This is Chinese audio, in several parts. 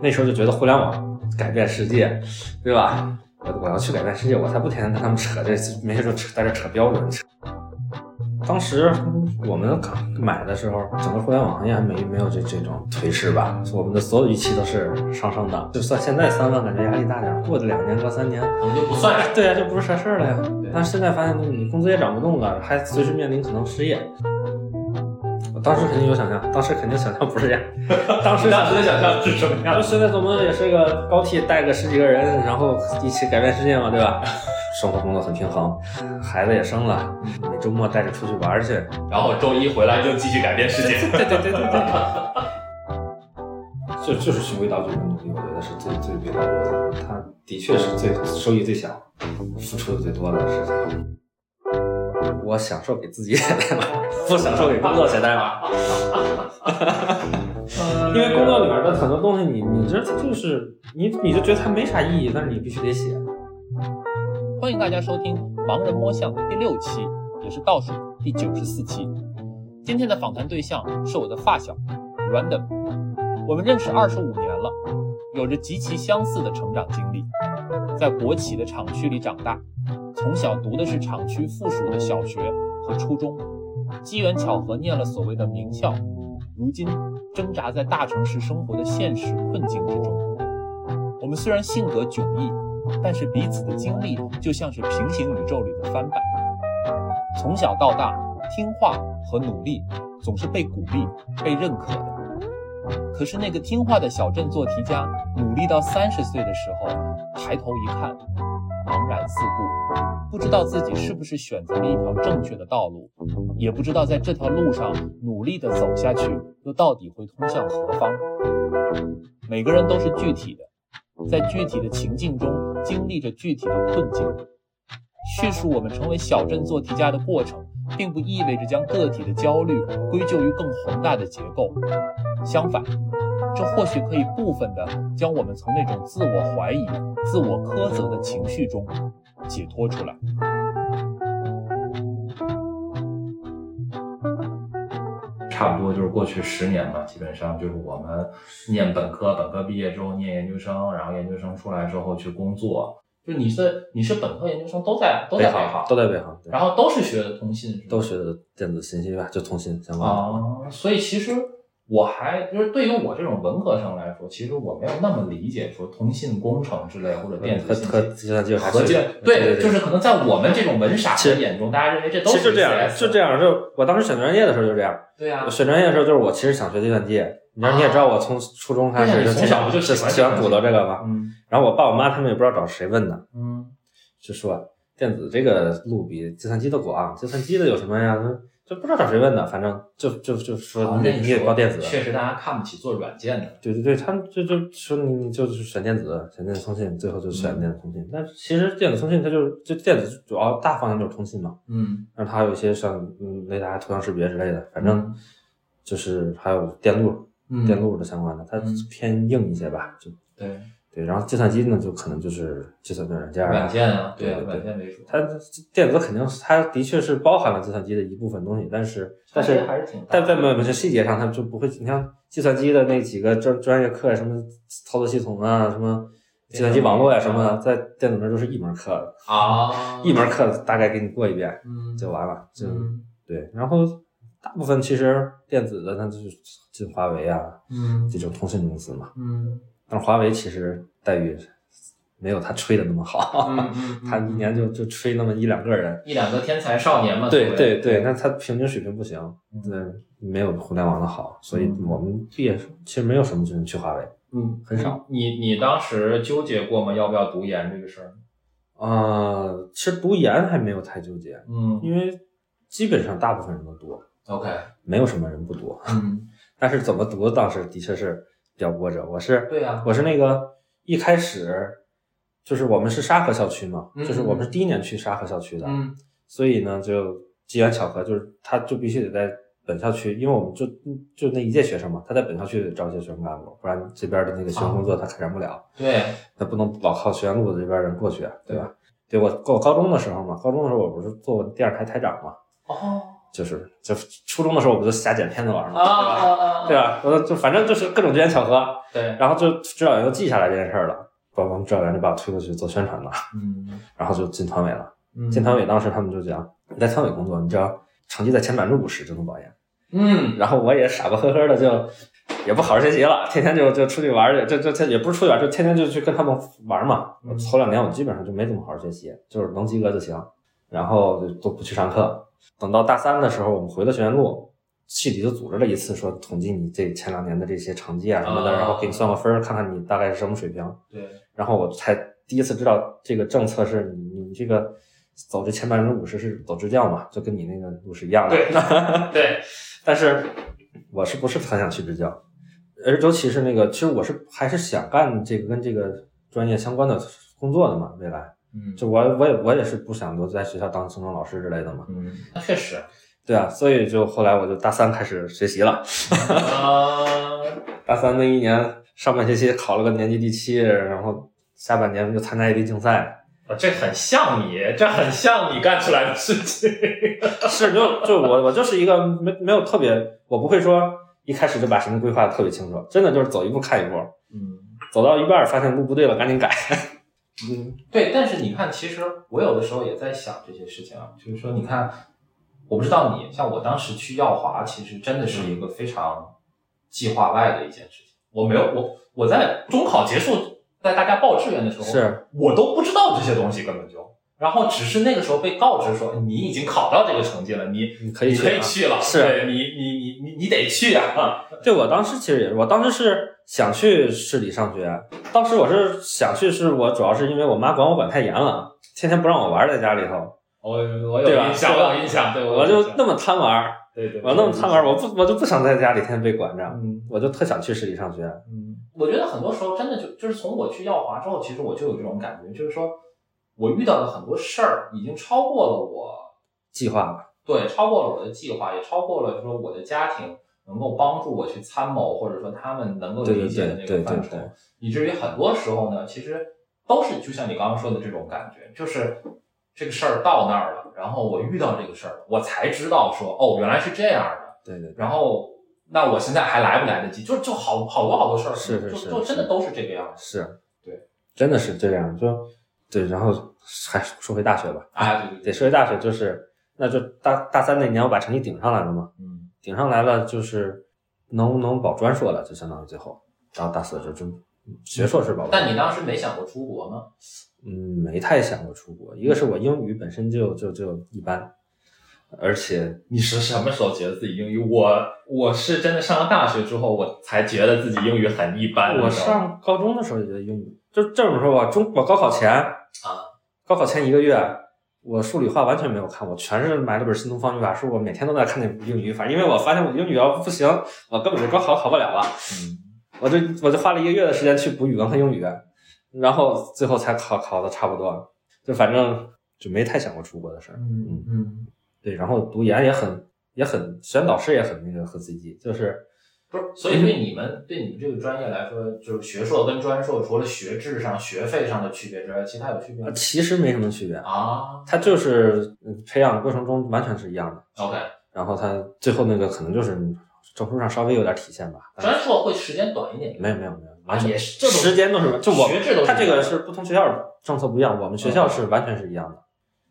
那时候就觉得互联网改变世界，对吧？我我要去改变世界，我才不天天跟他们扯这，没事就扯在这扯标准。扯当时我们买的时候，整个互联网行业还没没有这这种颓势吧？我们的所有预期都是上升的。就算现在三万，感觉压力大点，过了两年，过三年，可能就不算。对呀，就不是啥事儿了呀。但是现在发现，你工资也涨不动了，还随时面临可能失业。我当时肯定有想象，当时肯定想象不是这样。当时当时的想象是什么样？现在怎么也是个高替带个十几个人，然后一起改变世界嘛，对吧？生活工作很平衡，孩子也生了，每周末带着出去玩去，然后周一回来就继续改变世界。对对对对对，就就是循规蹈矩的努力，我觉得是最最别的。他的确是最收益最小，付出的最多的事情。我享受给自己写代码，不享受给工作写代码。因为工作里面的很多东西，你你这就是你你就觉得它没啥意义，但是你必须得写。欢迎大家收听《盲人摸象》第六期，也是倒数第九十四期。今天的访谈对象是我的发小 Random，我们认识二十五年了，有着极其相似的成长经历，在国企的厂区里长大，从小读的是厂区附属的小学和初中，机缘巧合念了所谓的名校，如今挣扎在大城市生活的现实困境之中。我们虽然性格迥异。但是彼此的经历就像是平行宇宙里的翻版。从小到大，听话和努力总是被鼓励、被认可的。可是那个听话的小镇做题家，努力到三十岁的时候，抬头一看，然四顾，不知道自己是不是选择了一条正确的道路，也不知道在这条路上努力的走下去，又到底会通向何方。每个人都是具体的。在具体的情境中经历着具体的困境，叙述我们成为小镇做题家的过程，并不意味着将个体的焦虑归咎于更宏大的结构。相反，这或许可以部分的将我们从那种自我怀疑、自我苛责的情绪中解脱出来。差不多就是过去十年吧，基本上就是我们念本科，本科毕业之后念研究生，然后研究生出来之后去工作。就你是你是本科研究生都在都在北航，都在北航，然后都是学的通信，都学的电子信息吧，就通信相关的。所以其实。我还就是对于我这种文科生来说，其实我没有那么理解说通信工程之类或者电子信息计算机和对，就是可能在我们这种文傻的眼中，大家认为这都是这样，就这样。就我当时选专业的时候就这样。对呀，选专业的时候就是我其实想学计算机。你知道你也知道我从初中开始就从小就喜欢鼓捣这个嘛。嗯。然后我爸我妈他们也不知道找谁问的。嗯。就说电子这个路比计算机的广，计算机的有什么呀？就不知道找谁问的，反正就就就说你你也报电子，确实大家看不起做软件的。对对对，他们就就说你就是选电子，选电子通信，最后就选电子通信。但其实电子通信它就是就电子主要大方向就是通信嘛。嗯。然后它有一些像嗯雷达、图像识别之类的，反正就是还有电路、电路的相关的，它偏硬一些吧，就对。对，然后计算机呢，就可能就是计算的软件软件啊，对软件为主。它电子肯定，它的确是包含了计算机的一部分东西，但是但是但在某些细节上，它就不会。你像计算机的那几个专专业课，什么操作系统啊，什么计算机网络呀，什么的，在电子那都是一门课啊，一门课大概给你过一遍，就完了，就对。然后大部分其实电子的，那就是进华为啊，嗯，这种通信公司嘛，嗯。但是华为其实待遇没有他吹的那么好，他一年就就吹那么一两个人，一两个天才少年嘛。对对对，那他平均水平不行，嗯，没有互联网的好，所以我们毕业其实没有什么人去华为，嗯，很少。你你当时纠结过吗？要不要读研这个事儿？啊，其实读研还没有太纠结，嗯，因为基本上大部分人都读，OK，没有什么人不读，嗯，但是怎么读当时的确是。比较波折，我是对呀，我是那个一开始就是我们是沙河校区嘛，就是我们是第一年去沙河校区的，嗯，所以呢就机缘巧合，就是他就必须得在本校区，因为我们就就那一届学生嘛，他在本校区招一些学生干部，不然这边的那个学生工作他开展不了，对，他不能老靠学院路子这边人过去，对吧？对我我高中的时候嘛，高中的时候我不是做电视台台长嘛，哦，就是就初中的时候我不就瞎剪片子玩嘛，啊对吧？啊对吧？我就反正就是各种机缘巧合，对，然后就指导员就记下来这件事儿了，把我们指导员就把我推过去做宣传了，嗯 然后就进团委了。嗯进团委当时他们就讲，你在团委工作，你只要成绩在前百分之五十就能保研。嗯然后我也傻不呵呵的就也不好好学习了，天天就就出去玩去，这这这也不是出去玩，就天天就去跟他们玩嘛。嗯头两年我基本上就没怎么好好学习，就是能及格就行，然后就都不去上课。等到大三的时候，我们回了学院路，系里就组织了一次，说统计你这前两年的这些成绩啊什么的，啊然后给你算个分儿，看看你大概是什么水平。对，然后我才第一次知道这个政策是你你这个走这前百分之五十是走支教嘛，就跟你那个路是一样的。对 对，但是我是不是很想去支教？而尤其是那个，其实我是还是想干这个跟这个专业相关的工作的嘛，未来嗯。就我我也我也是不想留在学校当行政老师之类的嘛，嗯，那确实。对啊，所以就后来我就大三开始学习了，啊，大三那一年上半学期考了个年级第七，然后下半年就参加一堆竞赛，啊这很像你，这很像你干出来的事情。是就就我我就是一个没没有特别，我不会说一开始就把什么规划的特别清楚，真的就是走一步看一步，嗯，走到一半发现路不对了，赶紧改。嗯，对，但是你看，其实我有的时候也在想这些事情啊，就是说，你看，我不知道你，像我当时去耀华，其实真的是一个非常计划外的一件事情。我没有，我我在中考结束，在大家报志愿的时候，是我都不知道这些东西，根本就，然后只是那个时候被告知说，你已经考到这个成绩了，你你可以你可以啊去了，是。对你你你你你得去啊，对我当时其实也是，我当时是想去市里上学，当时我是想去，是我主要是因为我妈管我管太严了，天天不让我玩在家里头，我我有印象，我有印象，对，我就那么贪玩，对对，我那么贪玩，我不我就不想在家里天天被管着，嗯。我就特想去市里上学。嗯，我觉得很多时候真的就就是从我去耀华之后，其实我就有这种感觉，就是说我遇到的很多事儿已经超过了我计划吧，对超过了我的计划，也超过了就是说我的家庭能够帮助我去参谋，或者说他们能够理解的那个范畴以至于很多时候呢，其实都是就像你刚刚说的这种感觉，就是这个事儿到那儿了，然后我遇到这个事儿，我才知道说哦原来是这样的。对对对，然后那我现在还来不来得及？就就好好多好多事儿，是是就是就真的都是这个样子。是，对，真的是这样，就对，然后还说回大学吧，啊，对对得说回大学，就是那就大大三那年我把成绩顶上来了嘛，嗯顶上来了就是能能保专硕了，就相当于最后，然后大四就就学硕士保了。但你当时没想过出国吗？嗯，没太想过出国。一个是我英语本身就就就一般，而且你是什么时候觉得自己英语？我我是真的上了大学之后，我才觉得自己英语很一般。我上高中的时候也觉得英语，就这么说吧，中我高考前啊，高考前一个月，我数理化完全没有看，我全是买了本新东方语法书，我每天都在看那英语语法，因为我发现我英语要不行，我根本就高考考不了了。嗯，我就我就花了一个月的时间去补语文和英语，然后最后才考考的差不多，就反正就没太想过出国的事儿。嗯嗯，对，然后读研也很也很，选导师也很那个很随机，就是不是。所以对你们对你们这个专业来说，就是学硕跟专硕，除了学制上、学费上的区别之外，其他有区别吗呃？其实没什么区别，啊它就是嗯培养过程中完全是一样的，，OK，然后它最后那个可能就是证书上稍微有点体现吧，专硕会时间短一点。没有没有没有，啊完全也时间都是就我学制都是它这个是不同学校政策不一样，我们学校是完全是一样的，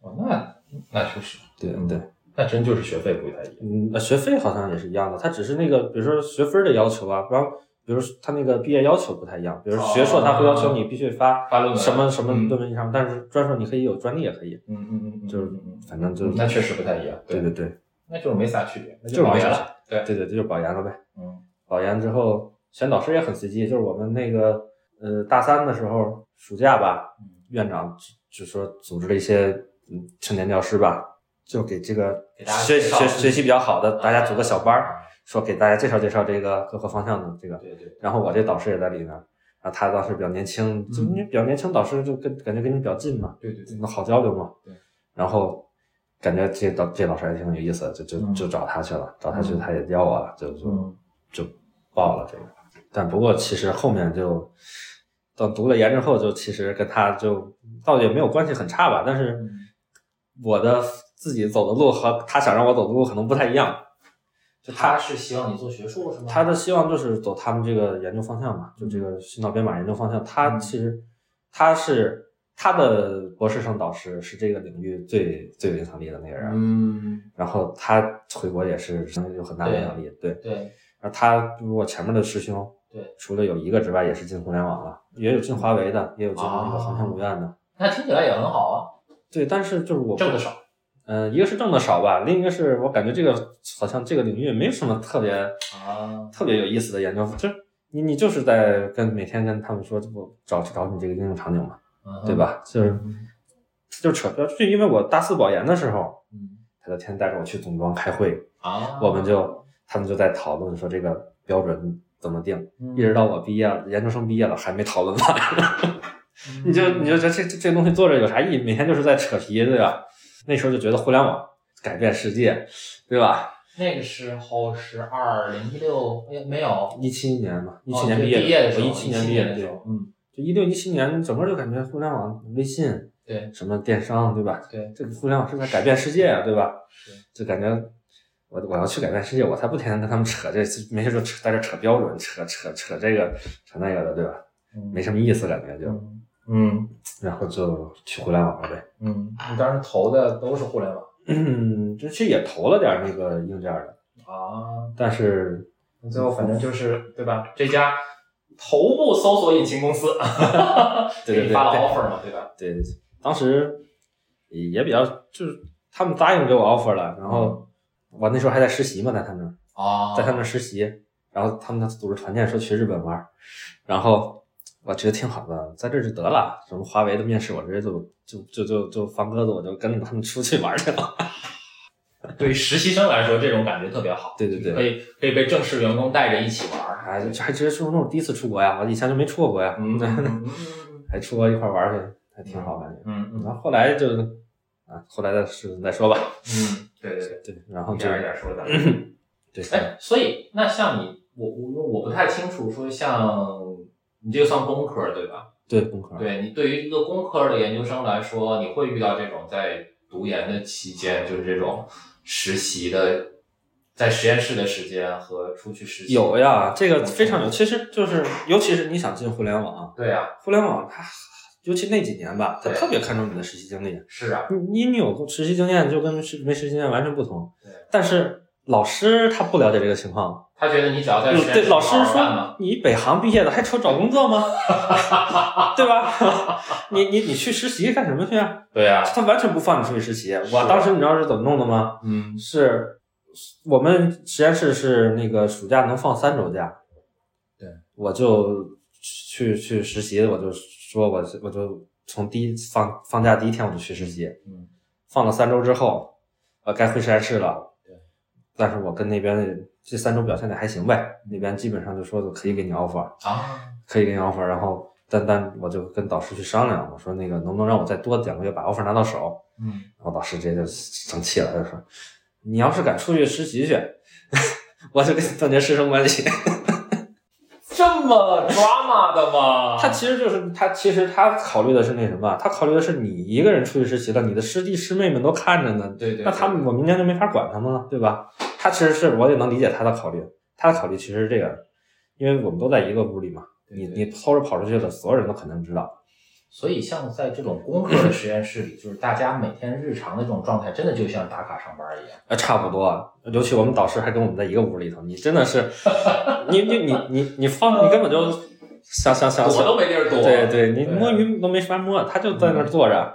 哦，那那确实，嗯对对。那真就是学费不太一样。嗯，呃学费好像也是一样的，它只是那个，比如说学分的要求啊，比方，比如说它那个毕业要求不太一样，比如学硕他会要求你必须发发论文什么什么嗯论文以上，但是专硕你可以有专利也可以，嗯嗯嗯嗯，就是反正就嗯那确实不太一样。对对对那就是没啥区别，那就保研了。对，对对，这就是保研了呗。嗯保研之后选导师也很随机，就是我们那个呃大三的时候暑假吧，嗯院长就就说组织了一些嗯青年教师吧，就给这个学介绍自己学学习比较好的大家组个小班说给大家介绍介绍这个各个方向的这个。对对，然后我这导师也在里面，然后他当时比较年轻，就嗯你比较年轻，导师就跟感觉跟你比较近嘛，对对对，那好交流嘛。对。然后感觉这导这老师也挺有意思的，就就嗯就找他去了，找他去，嗯他也要我了，就就嗯就报了这个。但不过其实后面就到读了研之后，就其实跟他就倒也没有关系很差吧，但是嗯我的自己走的路和他想让我走的路可能不太一样。就他是希望你做学术是吗？他的希望就是走他们这个研究方向嘛，就这个心脑编码研究方向。他其实他是他的博士生导师是这个领域最最有影响力的那个人，嗯，然后他回国也是有很大的影响力，对。对，然后他如果前面的师兄，对，除了有一个之外，也是进互联网了，也有进华为的，也有进那个航天五院的，那听起来也很好啊，对。但是就是我挣的少，嗯，一个是挣的少吧，另一个是我感觉这个好像这个领域没有什么特别啊，特别有意思的研究，就是你你就是在跟每天跟他们说，这不找找你这个应用场景嘛，对吧？就是就是扯，就因为我大四保研的时候，嗯他就天天带着我去总装开会，啊，我们就他们就在讨论说这个标准怎么定，嗯一直到我毕业了，研究生毕业了还没讨论完，你就你就觉得这这这东西做着有啥意义？每天就是在扯皮，对吧？那时候就觉得互联网改变世界，对吧？那个时候是二零一六，哎，没有，一七年嘛，一哦七年毕业的时候，我一七年毕业的时，候，嗯，就一六一七年，整个就感觉互联网、微信、对什么电商，对吧？对，这个互联网是在改变世界啊，对吧是？就感觉我我要去改变世界，我才不天天跟他们扯这，没事就扯在这扯标准，扯扯扯这个扯那个的，对吧？没什么意思，感觉就，嗯嗯 然后就去互联网了呗。嗯，你当时投的都是互联网嗯，这其实也投了点那个硬件的，啊，但是最后反正就是对吧？这家头部搜索引擎公司 对对对给你发了对 offer 嘛，对吧？对，当时也也比较，就是他们答应给我 offer 了，然后我那时候还在实习嘛，在他们那儿。啊，在他们那儿实习，然后他们组织团建说去日本玩，然后我觉得挺好的，在这儿就得了。什么华为的面试，我直接就就就就就放鸽子，我就跟着他们出去玩去了。对实习生来说，这种感觉特别好，对对对可以可以被正式员工带着一起玩儿，还还直接是那种第一次出国呀，我以前就没出过国呀，嗯 还出国一块玩去，还挺好感觉。嗯嗯然后后来就啊，后来的事再说吧。嗯，对对对，对，然后一就点一点说的。对，哎，所以那像你，我我我不太清楚，说像你这个算工科对吧？对工科，对你对于一个工科的研究生来说，你会遇到这种在读研的期间，就是这种实习的，在实验室的时间和出去实习。有呀，这个非常有，其实就是尤其是你想进互联网，对呀、互联网它尤其那几年吧，它特别看重你的实习经历。是啊，你你有实习经验就跟没实习经验完全不同。对但是老师他不了解这个情况，他觉得你只要在实验室对老师说你北航毕业的还愁找工作吗？对吧？你你你去实习干什么去啊？对呀、他完全不放你出去实习。我当时你知道是怎么弄的吗？嗯是我们实验室是那个暑假能放三周假，对，我就去去实习，我就说我我就从第一放放假第一天我就去实习，嗯放了三周之后，呃，该回实验室了，对，但是我跟那边这三周表现的还行呗，那边基本上就说可以给你 offer，啊，可以给你 offer，然后但但我就跟导师去商量，我说那个能不能让我再多两个月把 offer 拿到手，嗯然后导师直接就生气了，就说：“你要是敢出去实习去，我就跟你断绝师生关系。这么 drama 的”吗？他其实就是他，其实他考虑的是那什么，他考虑的是你一个人出去实习了，你的师弟师妹们都看着呢，对对，那他们我明年就没法管他们了，对吧？他其实是我也能理解他的考虑，他的考虑其实是这个，因为我们都在一个屋里嘛，你你偷着跑出去的，所有人都肯定知道。所以，像在这种工科的实验室里，就是大家每天日常的这种状态，真的就像打卡上班一样。呃，差不多，尤其我们导师还跟我们在一个屋里头，你真的是，你你你你你放，你根本就想想想躲都没地儿躲。对对，你摸鱼都没法摸，他就在那儿坐着，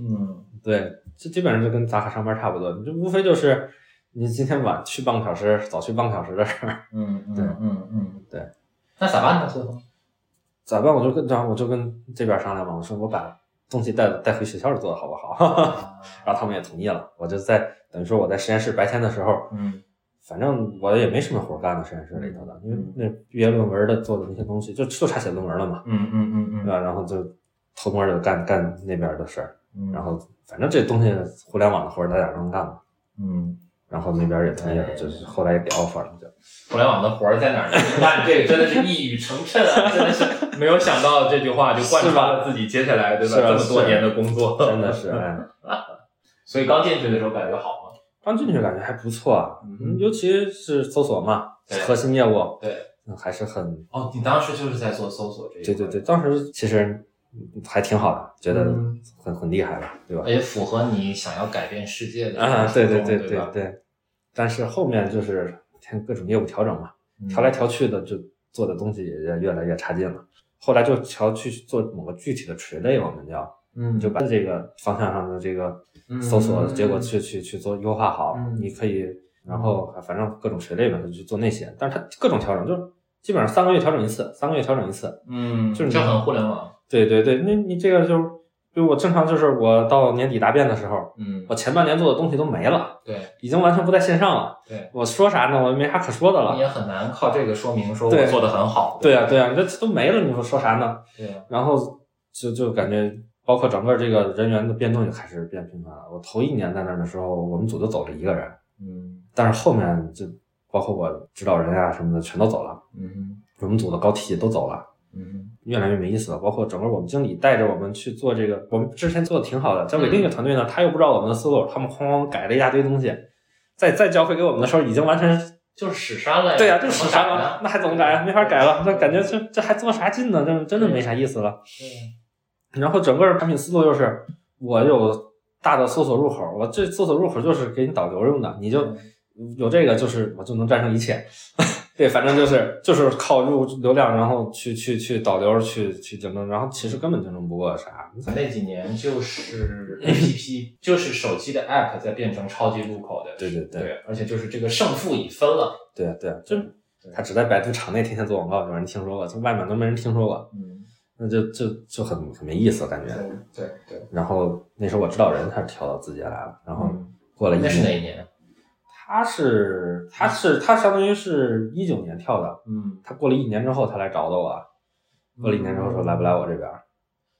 嗯，对，这基本上就跟打卡上班差不多，你就无非就是你今天晚去半个小时，早去半个小时的事儿，嗯嗯 对嗯嗯，对。那咋办呢？最后？咋办？我就跟然后我就跟这边商量嘛，我说我把东西带带回学校做的好不好？啊然后他们也同意了，我就在等于说我在实验室白天的时候，嗯反正我也没什么活干的实验室里头的，因为那毕业论文的做的那些东西就就差写论文了嘛，嗯嗯嗯嗯对吧？然后就偷摸的干干那边的事儿，嗯，然后反正这东西互联网的活儿大家都能干嘛，嗯，然后那边也同意了，哎就是后来也给 offer 了，就互联网的活儿在哪儿？你看这个真的是一语成谶啊！真的是 没有想到这句话就贯穿了自己接下来对吧这么多年的工作。真的是哎，所以刚进去的时候感觉好吗？刚进去感觉还不错啊，嗯尤其是搜索嘛，核心业务，对，嗯还是很哦，你当时就是在做搜索这一块对对对，，当时其实嗯还挺好的，觉得嗯。很很厉害了，对吧？也符合你想要改变世界的啊，对对对对对对，但是后面就是天各种业务调整嘛，嗯。调来调去的，就做的东西也越来越差劲了。后来就调去做某个具体的垂类，我们叫嗯。就把这个方向上的这个嗯搜索结果去去去做优化好嗯，你可以，然后反正各种垂类嘛，就去做那些，但是它各种调整，就基本上三个月调整一次，三个月调整一次。嗯，就是这很互联网，对对对，那你这个就是，就我正常就是我到年底答辩的时候，嗯我前半年做的东西都没了，对已经完全不在线上了。对，我说啥呢？我没啥可说的了。你也很难靠这个说明说我做的很好，对呀、吧对呀、这都没了，你说说啥呢？对呀，然后就就感觉，包括整个这个人员的变动也开始变频繁了。我头一年在那儿的时候，我们组就走了一个人，嗯但是后面就包括我指导人啊什么的全都走了，嗯我们组的高体都走了。嗯越来越没意思了，包括整个我们经理带着我们去做这个，我们之前做的挺好的，交给另一个团队呢，他又不知道我们的思路，他们哐哐改了一大堆东西，再再交回给我们的时候，已经完全就是史删了呀，对呀、就是啥怎么改呢了，那还怎么改？没法改了，那感觉这这还做啥劲呢？这真的没啥意思了。对然后整个产品思路就是，我有大的搜索入口，我这搜索入口就是给你导流用的，你就有这个，就是我就能战胜一切。对，反正就是就是靠入流量，然后去去去导流，去去竞争，然后其实根本竞争不过啥。那几年就是 A P P，就是手机的 App 在变成超级入口的，对对对对，而且就是这个胜负已分了，对对，就他只在百度场内天天做广告，有人听说过，从外面都没人听说过，嗯，那就就就很很没意思感觉。对对对，然后那时候我指导人他是调到字节来了，然后嗯过了一那是哪，一年？他是他是他相当于是一九年跳的，嗯，他过了一年之后他来找的我，过了一年之后说来不来我这边，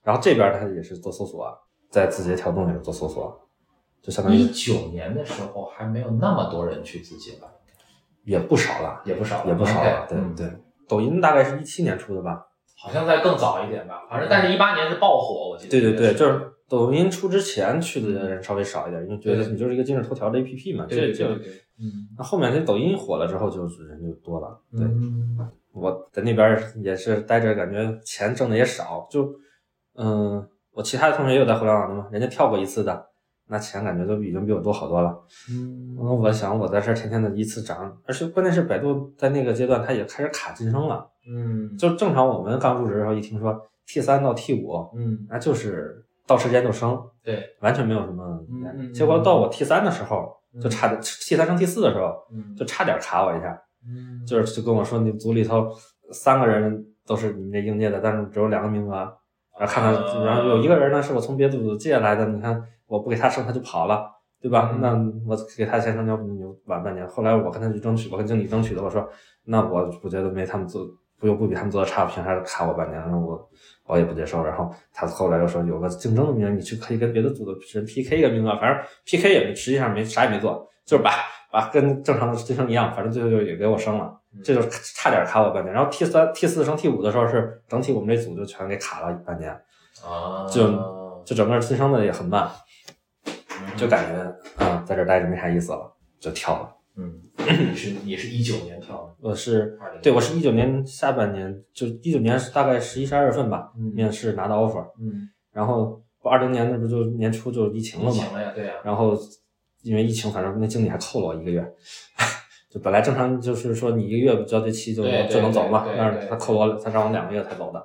然后这边他也是做搜索，在字节跳动也是做搜索，就相当于一九年的时候还没有那么多人去字节吧，也不少了，也不少，也不少了对对。抖音大概是一七年出的吧？好像在更早一点吧，反正但是一八年是爆火，我记得。对对对，就是抖音出之前去的人稍微少一点，因为觉得你就是一个今日头条的 APP 嘛，对对这就对对，嗯，那后面这抖音火了之后，就是人就多了。对，嗯我在那边也是待着，感觉钱挣的也少，就嗯，我其他的同学也有在互联网的嘛，人家跳过一次的，那钱感觉都已经比我多好多了。嗯。然后我想我在这儿天天的一次涨，而且关键是百度在那个阶段它也开始卡晋升了，嗯，就正常我们刚入职的时候一听说 T 三到 T 五，嗯。那就是到时间就升，对，完全没有什么结果到我 T 三的时候，就差点 T 三升 T 四的时候，嗯就差点卡我一下，嗯就是就跟我说你组里头三个人都是你们这应届的，但是只有两个名额，然后看看，啊然后有一个人呢是我从别的组借来的，你看我不给他升他就跑了。对吧？嗯那我给他先升，要不你就晚半年。后来我跟他去争取，我跟经理争取的，我说，那我我觉得没他们做，不又不比他们做的差，凭啥卡我半年？然后我我也不接受。然后他后来又说有个竞争的名额，你去可以跟别的组的人 PK 一个名额，反正 PK 也没，实际上没啥也没做，就是把把跟正常的晋升一样，反正最后就也给我升了，这就差点卡我半年。然后 T 三、T 四升 T 五的时候是整体我们这组就全给卡了半年，啊，就就整个晋升的也很慢，就感觉啊、在这待着没啥意思了，就跳了。嗯，你是你是一九年跳的，我是对我是一九年下半年，就一九年大概十一十二月份吧，嗯。面试拿到 offer，嗯，然后我二零年那不就年初就疫情了嘛，疫情了呀，对呀，然后因为疫情，反正那经理还扣了我一个月，就本来正常就是说你一个月交接期就就能走嘛但是他扣我，他让我两个月才走的，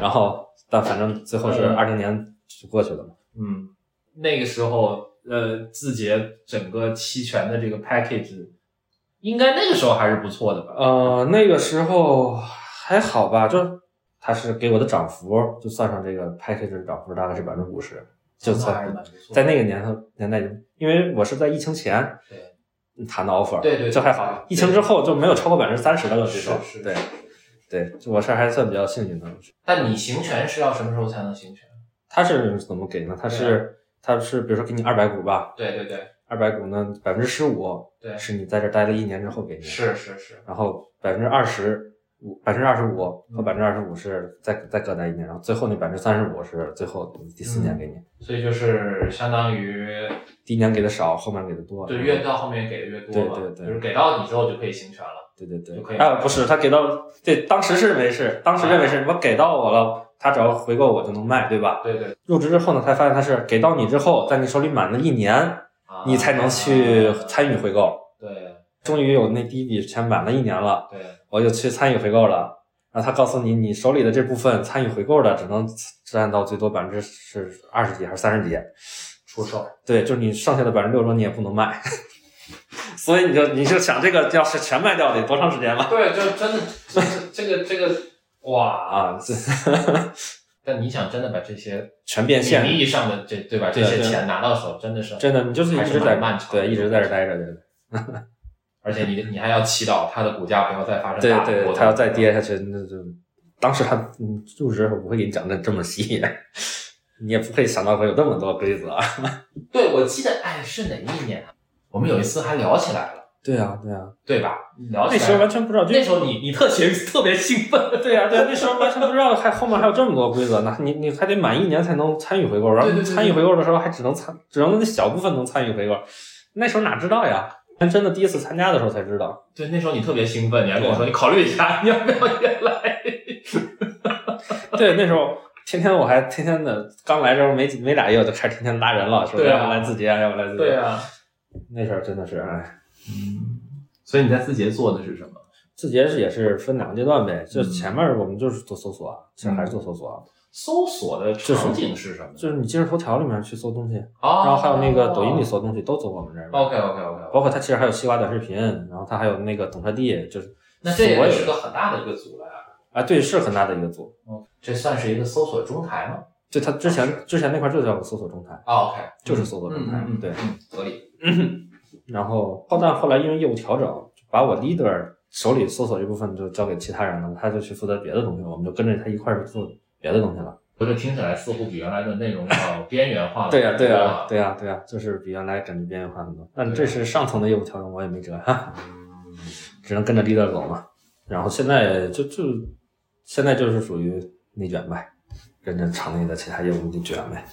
然后但反正最后是嗯。二零年就过去了嘛，嗯，那个时候呃，字节整个期权的这个 package，应该那个时候还是不错的吧？呃，那个时候还好吧，就他是给我的涨幅，就算上这个 package 的涨幅大概是百分之五十，就那还是算蛮不错的在那个年头年代，因为我是在疫情前对谈的 offer，对对对这还好，疫情之后就没有超过百分之三十的了，这种是是对对，我是还算比较幸运的。但你行权是要什么时候才能行权？他是怎么给呢？他对是他是比如说给你二百股吧，对对对，二百股呢百分之十五对。是你在这待了一年之后给你，是是是，然后百分之二十五百分之二十五和百分之二十五是再再各待一年，然后最后那百分之三十五是最后第四年给你，所以就是相当于第一年给的少，后面给的多。对越到后面给的越多嘛，对对对就是给到你之后就可以行权了。对对对就可以，啊，不是他给到对，当时是认为是，当时认为是我给到我了，他只要回购我就能卖，对吧？对对，入职之后呢，才发现他是给到你之后，在你手里满了一年，啊你才能去参与回购。对终于有那第一笔钱满了一年了，对，我就去参与回购了。然后他告诉你，你手里的这部分参与回购的只能占到最多百分之是二十几还是三十几？出售。对，就是你剩下的百分之六十你也不能卖。所以你就你就想这个要是全卖掉得多长时间了？对，就真的这个这个这个哇！啊，这 但你想真的把这些全变现名，义上的这对吧？这对对些钱拿到手，真的是真的你就是一直在蛮漫长对一直在这待着，对而且你你还要祈祷它的股价不要再发生对大的波对，动他要再跌下去，那就当时他嗯入职的时候不会给你讲的这么细，你也不会想到会有这么多规则。对，我记得哎是哪一年啊？我们有一次还聊起来了，对啊，对啊，对吧？聊起那时候完全不知道，就那时候你你特兴 特别兴奋，对呀、对、啊，那时候完全不知道还后面还有这么多规则呢，你你还得满一年才能参与回购，然后参与回购的时候还只能参，只能那小部分能参与回购，那时候哪知道呀？真的第一次参加的时候才知道。对，那时候你特别兴奋，你还跟我说你考虑一下，你要不要也来？对，那时候天天我还天天的刚来这候没没俩月我就开始天天拉人了，说对啊要不来字节，要不来字节。对啊，那时候真的是哎。嗯，所以你在字节做的是什么？字节是也是分两个阶段呗，就嗯前面我们就是做搜索，其实还是做搜索，搜索的场景是什么？就是你今日头条里面去搜东西，啊，然后还有那个抖音里搜东西都走我们这儿。OK OK OK，包括它其实还有西瓜短视频，然后它还有那个懂车帝，就是那这所有也是个很大的一个组了呀。啊，对，是很大的一个组。嗯，这算是一个搜索中台吗？就它之前之前那块就叫搜索中台，啊，OK，就是搜索中台嗯嗯嗯对嗯，合理。然后炮弹后来因为业务调整，把我 leader 手里搜索这部分就交给其他人了，他就去负责别的东西，我们就跟着他一块儿去做别的东西了。我这听起来似乎比原来的内容要边缘化了。对呀、对呀、对呀、对呀、就是比原来感觉边缘化很多。但这是上层的业务调整，我也没辙哈，嗯 只能跟着 leader 走嘛。然后现在就就现在就是属于内卷呗，跟着厂内的其他业务内卷呗，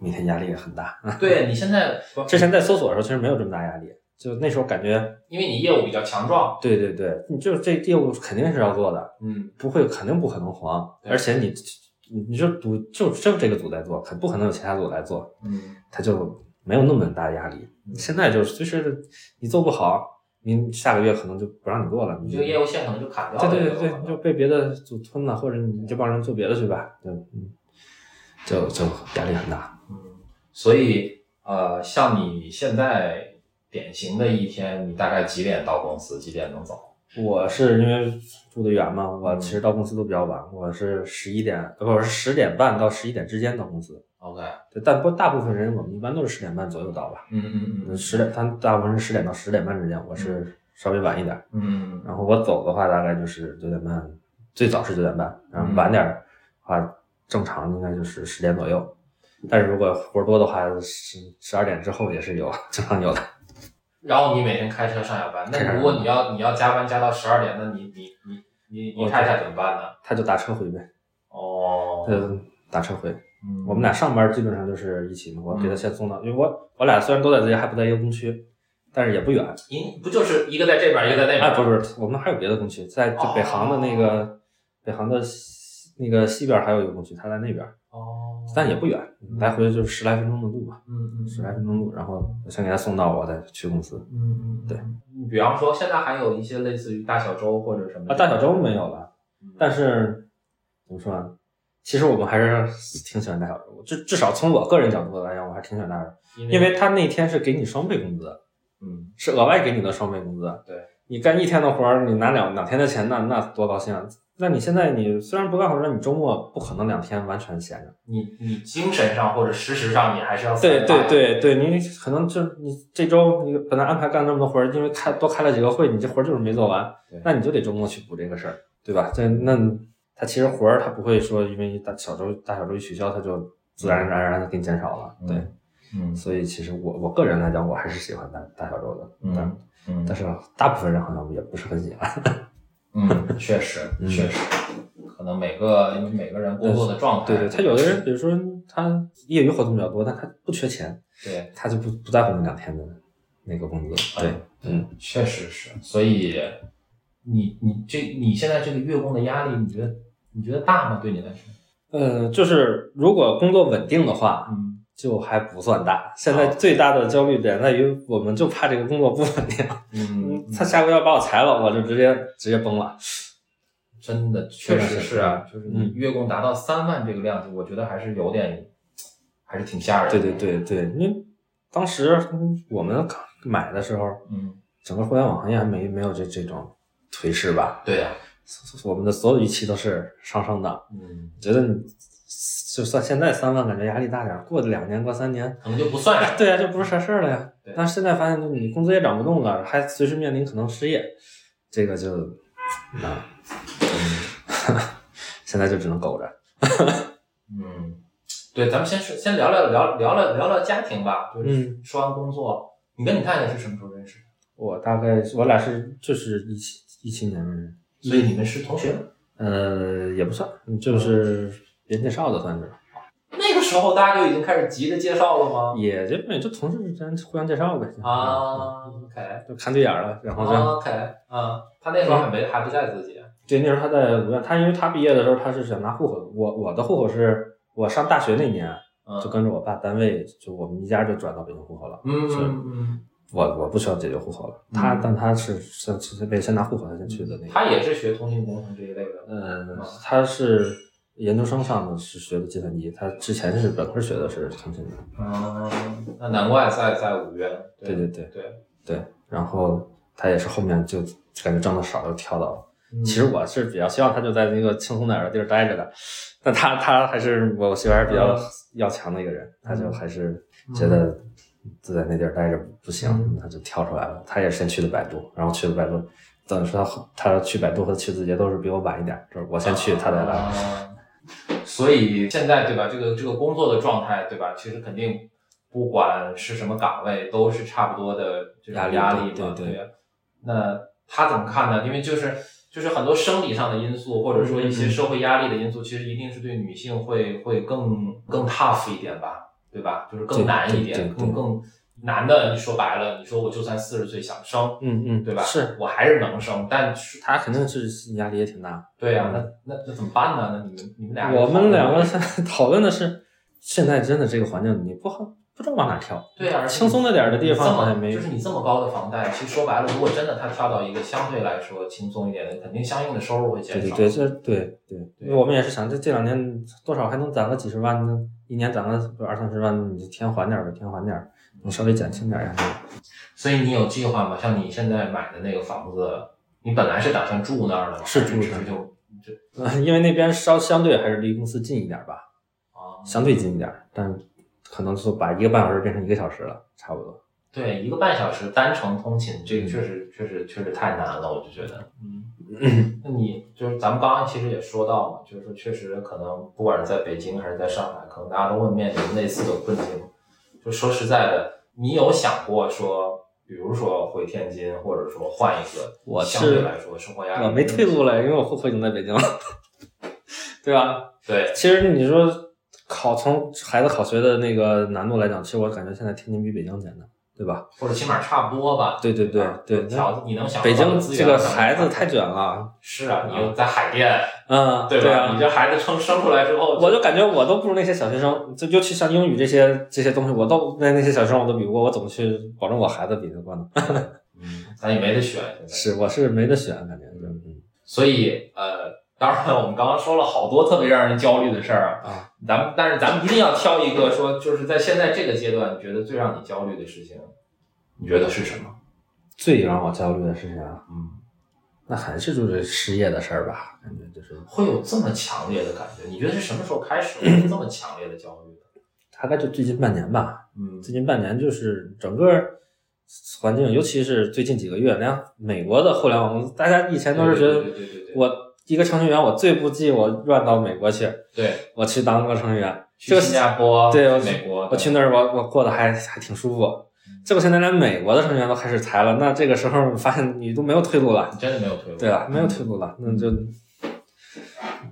每天压力也很大。对你现在之前在搜索的时候，其实没有这么大压力，就那时候感觉，因为你业务比较强壮，对对对，你就是这业务肯定是要做的，嗯，不会肯定不可能黄，而且你你你就组就就这个组在做，肯不可能有其他组来做，嗯，他就没有那么大压力。现在就是随时你做不好，你下个月可能就不让你做了，你你这个业务线可能就砍掉了。对对对对，就被别的组吞了，或者你这帮人做别的去吧，对，嗯，就就压力很大。嗯，所以呃，像你现在典型的一天，你大概几点到公司，几点能走？我是因为住得远嘛，我嗯其实到公司都比较晚，我是十一点，呃不我是十点半到十一点之间到公司。OK，对，但不大部分人我们一般都是十点半左右到吧。嗯嗯嗯十点，他大部分是十点到十点半之间，我是稍微晚一点。嗯然后我走的话，大概就是九点半，最早是九点半，然后晚点儿的话，正常应该就是十点左右。但是如果活儿多的话，十十二点之后也是有，经常有的。然后你每天开车上下班，那如果你要你要加班加到十二点，那你你你你你我太太怎么办呢？他就打车回呗，哦，呃，打车回。嗯我们俩上班基本上就是一起嘛，我给他先送到，因为我我俩虽然都在这，还不在一个工区，但是也不远。您不就是一个在这边，一个在那边？哎，不是不是，我们还有别的工区，在就北航的那个、北航的西那个西边还有一个工区，他在那边，哦，但也不远，来回就是十来分钟的路吧，嗯嗯十来分钟路，然后我先给他送到，我再去公司。嗯嗯，对。比方说，现在还有一些类似于大小周或者什么啊，大小周没有了，嗯但是怎么说呢？其实我们还是挺喜欢大小周，至至少从我个人角度来讲，我还挺喜欢大小周，因为他那天是给你双倍工资，嗯是额外给你的双倍工资。对，你干一天的活儿，你拿两两天的钱，那那多高兴啊！那你现在你虽然不干活儿，那你周末不可能两天完全闲着。你你精神上或者事实上你还是要对对对对，你可能就你这周你本来安排干这么多活儿，因为开多开了几个会，你这活儿就是没做完，那你就得周末去补这个事儿，对吧？这那他其实活儿他不会说因为大小周大小周一取消，他就自然而然的给你减少了，对。嗯所以其实我我个人来讲，我还是喜欢大大小周的，但嗯嗯但是大部分人好像也不是很喜欢。嗯，确实嗯确实，可能每个因为每个人工作的状态，对对，他有的人，比如说他业余活动比较多，但他不缺钱，对，他就不不在乎那两天的那个工资。对，嗯，确实是，所以你你这你现在这个月供的压力，你觉得你觉得大吗？对你来说？呃，就是如果工作稳定的话，嗯，就还不算大。现在最大的焦虑点在于，我们就怕这个工作不稳定。嗯，他下个月要把我裁了，我就直接直接崩了。真的确实是啊，就是你嗯月供达到三万这个量级，我觉得还是有点，还是挺吓人的。对对对对，因为当时嗯我们买的时候，嗯，整个互联网行业还没没有这这种颓势吧？对呀，我们的所有预期都是上升的。嗯，觉得你就算现在三万，感觉压力大点儿，过两年过三年，可能就不算了。对呀、就不是啥事儿了呀对。但是现在发现，你工资也涨不动了，还随时面临可能失业，这个就啊，嗯，现在就只能苟着。嗯，对，咱们先说，先聊聊聊聊聊聊聊家庭吧。就是嗯说完工作，你跟你太太是什么时候认识的？我大概我俩是就是一七一七年认识，所以你们是同学？呃，也不算，就是别人介绍的，算是，那个时候大家就已经开始急着介绍了吗？也就也就同事之间互相介绍呗。啊，OK 就看对眼了，然后就。OK 嗯，他那时候还没还不在自己。对，那时候他在五院，他因为他毕业的时候他是想拿户口，我我的户口是我上大学那年嗯就跟着我爸单位，就我们一家就转到北京户口了。嗯是嗯我我不需要解决户口了，他但他是先先被先拿户口，他先去的那嗯，个。他也是学通信工程这一类的。嗯，他是研究生上的是学的计算机，他之前是本科学的是通信的。嗯，那难怪在在五院。对对对对。对，然后他也是后面就感觉挣的少，又跳到了。嗯其实我是比较希望他就在那个轻松点儿的地儿待着的，但他他还是我媳妇儿还是比较嗯要强的一个人，他就还是觉得就在那地儿待着不行，嗯他就跳出来了。他也是先去的百度，然后去了百度，等于说他他去百度和去字节都是比我晚一点，就是我先去，他再来。啊所以现在对吧？这个这个工作的状态对吧？其实肯定不管是什么岗位，都是差不多的这种压力嘛。对对。那他怎么看呢？因为就是就是很多生理上的因素，或者说一些嗯社会压力的因素，其实一定是对女性会会更更 tough 一点吧，对吧？就是更难一点，更更男的。你说白了，你说我就算四十岁想生，嗯嗯，对吧？是我还是能生，但是他肯定是压力也挺大。对呀、那那那怎么办呢？那你们你们俩我们两个在 讨论的是，现在真的这个环境你不好不知道往哪跳。对啊，轻松的点的地方好像没就是你这么高的房贷，其实说白了，如果真的他跳到一个相对来说轻松一点的，肯定相应的收入会减少。对对对，这对对，因为我们也是想，这这两年多少还能攒个几十万呢？一年攒个二三十万，你就添还点儿呗，添还点儿，你稍微减轻点儿压力。所以你有计划吗？像你现在买的那个房子，你本来是打算住那儿的吗？是住那儿还只是就就呃，因为那边稍相对还是离公司近一点儿吧，啊，相对近一点儿，但可能就把一个半小时变成一个小时了，差不多。对，一个半小时单程通勤，这个嗯确实确实确实太难了，我就觉得，嗯，那你就是咱们刚刚其实也说到嘛，就是说确实可能不管是在北京还是在上海，可能大家都会面临类似的困境。就说实在的，你有想过说，比如说回天津，或者说换一个我相对来说生活压力，我没退路了，因为我户口已经在北京了，对吧？对，其实你说考从孩子考学的那个难度来讲，其实我感觉现在天津比北京简单，对吧？或者起码差不多吧。对对对吧对条你能想北到的京这个孩子太卷了，是啊，你又在海淀，嗯，对吧？啊你，这孩子生生出来之后，我就感觉我都不如那些小学生，就尤其像英语这些这些东西，我都那那些小学生我都比不过，我怎么去保证我孩子比得过呢？嗯，咱也没得选，是，我是没得选，感觉是，嗯所以呃，当然我们刚刚说了好多特别让人焦虑的事儿啊，啊，咱们但是咱们一定要挑一个说，就是在现在这个阶段，你觉得最让你焦虑的事情，你觉得是什么？最让我焦虑的事情啊，嗯，那还是就是失业的事儿吧，感觉就是。会有这么强烈的感觉？你觉得是什么时候开始会有这么强烈的焦虑的？大概就最近半年吧，嗯。最近半年就是整个环境，尤其是最近几个月，连美国的互联网公司，大家以前都是觉得对对对对对，我一个程序员，我最不济我转到美国去，对我去当个程序员，这个去新加坡、对我美国，我去那儿我我过得还还挺舒服，结果现在连美国的程序员都开始裁了，那这个时候发现你都没有退路了你，真的没有退路。对吧？没有退路了，那就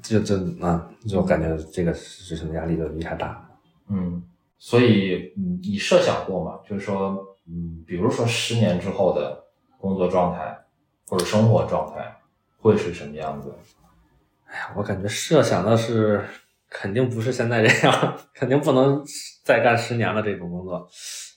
就就啊，就感觉这个事情的压力就一下大。嗯，所以嗯，你设想过吗？就是说，嗯，比如说十年之后的工作状态或者生活状态会是什么样子？哎呀，我感觉设想的是肯定不是现在这样，肯定不能再干十年了这种工作，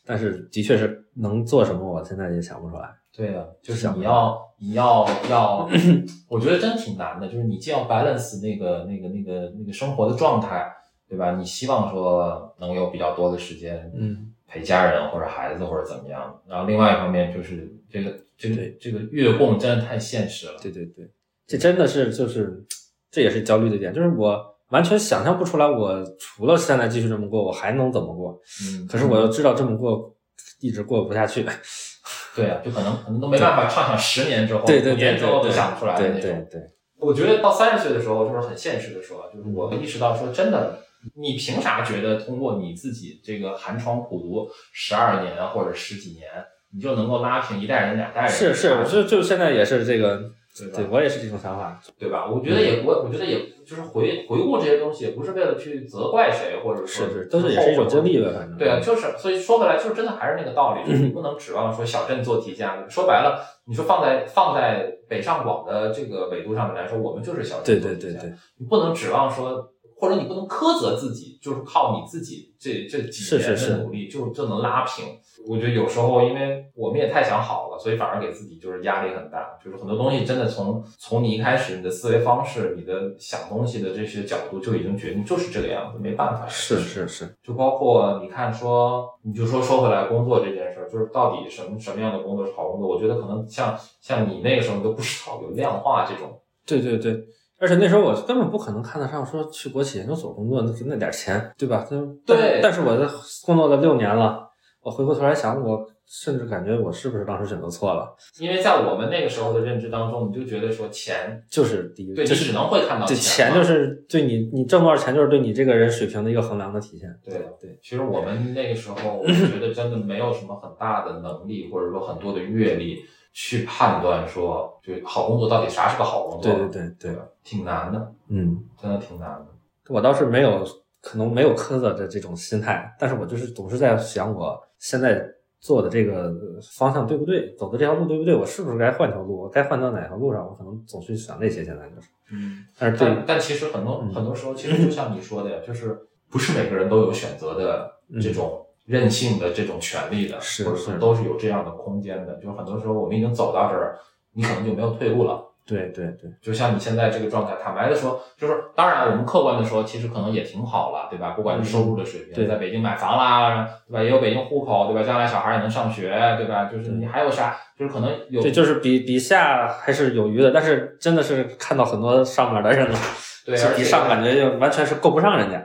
但是的确是能做什么，我现在也想不出来。对呀、就是你要你要要，我觉得真挺难的。就是你既要 balance 那个那个那个那个生活的状态，对吧？你希望说能有比较多的时间，嗯，陪家人或者孩子或者怎么样。然后另外一方面就是这个这个这个月供真的太现实了。对对对，这真的是就是这也是焦虑的点，就是我完全想象不出来，我除了现在继续这么过，我还能怎么过？嗯，可是我又知道这么过一直过不下去。对啊，就可能可能都没办法畅想十年之后、对对对五年之后想不出来的那对种。对对，我觉得到三十岁的时候，就是很现实的说，就是我意识到说，真的，你凭啥觉得通过你自己这个寒窗苦读十二年或者十几年，你就能够拉平一代人两代人？是是，我就就现在也是这个，对我也是这种想法。对吧？我觉得也我我觉得也就是回回顾这些东西，也不是为了去责怪谁，或者说是是，都是也是一种经历吧，反正。对啊，就是所以说回来，就是真的还是那个道理，就是你不能指望说小镇做题家。说白了，你说放在放在北上广的这个纬度上面来说，我们就是小镇做题家。对对对，你不能指望说，或者你不能苛责自己，就是靠你自己这这几年的努力就就能拉平。我觉得有时候，因为我们也太想好了，所以反而给自己就是压力很大。就是很多东西真的从从你一开始你的思维方式、你的想东西的这些角度就已经决定就是这个样子，没办法。是是是，就包括你看说，你就说说回来工作这件事儿，就是到底什么什么样的工作是好工作？我觉得可能像像你那个时候都不知道有量化这种。对对对。而且那时候我根本不可能看得上说去国企研究所工作那那点钱，对吧？但对但是我这工作了六年了，我回过头来想，我甚至感觉我是不是当时选择错了？因为在我们那个时候的认知当中，你就觉得说钱，就是第一，对就是只能会看到对钱钱就是对你你挣多少钱，就是对你这个人水平的一个衡量的体现。对对，其实我们那个时候，我觉得真的没有什么很大的能力，或者说很多的阅历去判断说，就好工作到底啥是个好工作。对对对对，挺难的，嗯，真的挺难的。我倒是没有，可能没有苛责的这种心态，但是我就是总是在想，我现在做的这个方向对不对，走的这条路对不对，我是不是该换条路，我该换到哪条路上，我可能总去想那些，现在就是，嗯，但是对但但其实很多嗯很多时候，其实就像你说的呀，就是不是每个人都有选择的这种任性的这种权利的，是或者都是有这样的空间的。就是很多时候我们已经走到这儿，你可能就没有退路了。对对对，就像你现在这个状态，坦白的说，就是当然我们客观的说，其实可能也挺好了，对吧？不管是收入的水平，嗯对在北京买房啦，对吧？也有北京户口，对吧？将来小孩也能上学，对吧？就是你还有啥？就是可能有对，就是比比下还是有余的，但是真的是看到很多上面的人了，对，比上感觉就完全是够不上人家，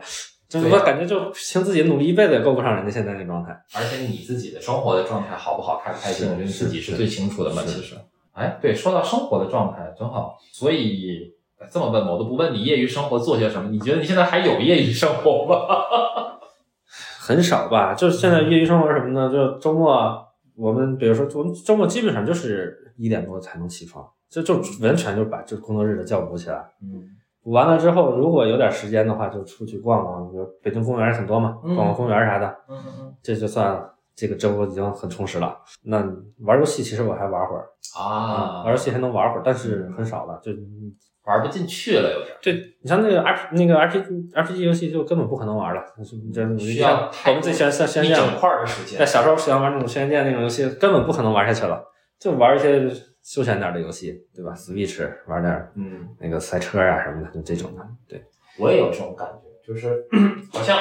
就是对我感觉就凭自己努力一辈子也够不上人家现在那状态。而且你自己的生活的状态好不好，开不开心，我觉得你自己是是最清楚的嘛。其实，哎，对，说到生活的状态，正好，所以哎这么问吧，我都不问你业余生活做些什么。你觉得你现在还有业余生活吗？很少吧，就是现在业余生活是什么呢？就周末我们比如说，我们周末基本上就是一点多才能起床，就就完全就把这工作日的觉补起来。嗯补完了之后，如果有点时间的话，就出去逛逛，比如北京公园很多嘛，嗯逛逛公园啥的，嗯嗯这就算这个周已经很充实了。那玩游戏其实我还玩会儿，啊，玩游戏还能玩会儿，但是很少了。就玩不进去了，有点儿。对你像那个 R 那个 RPG RPG 游戏就根本不可能玩了，就是这需要我们最喜欢像轩辕一整块儿的时间在。小时候喜欢玩那种轩辕剑那种游戏，根本不可能玩下去了，就玩一些休闲点的游戏，对吧？Switch 玩点嗯，那个赛车啊什么的，就这种的。对，我也有这种感觉，就是 好像，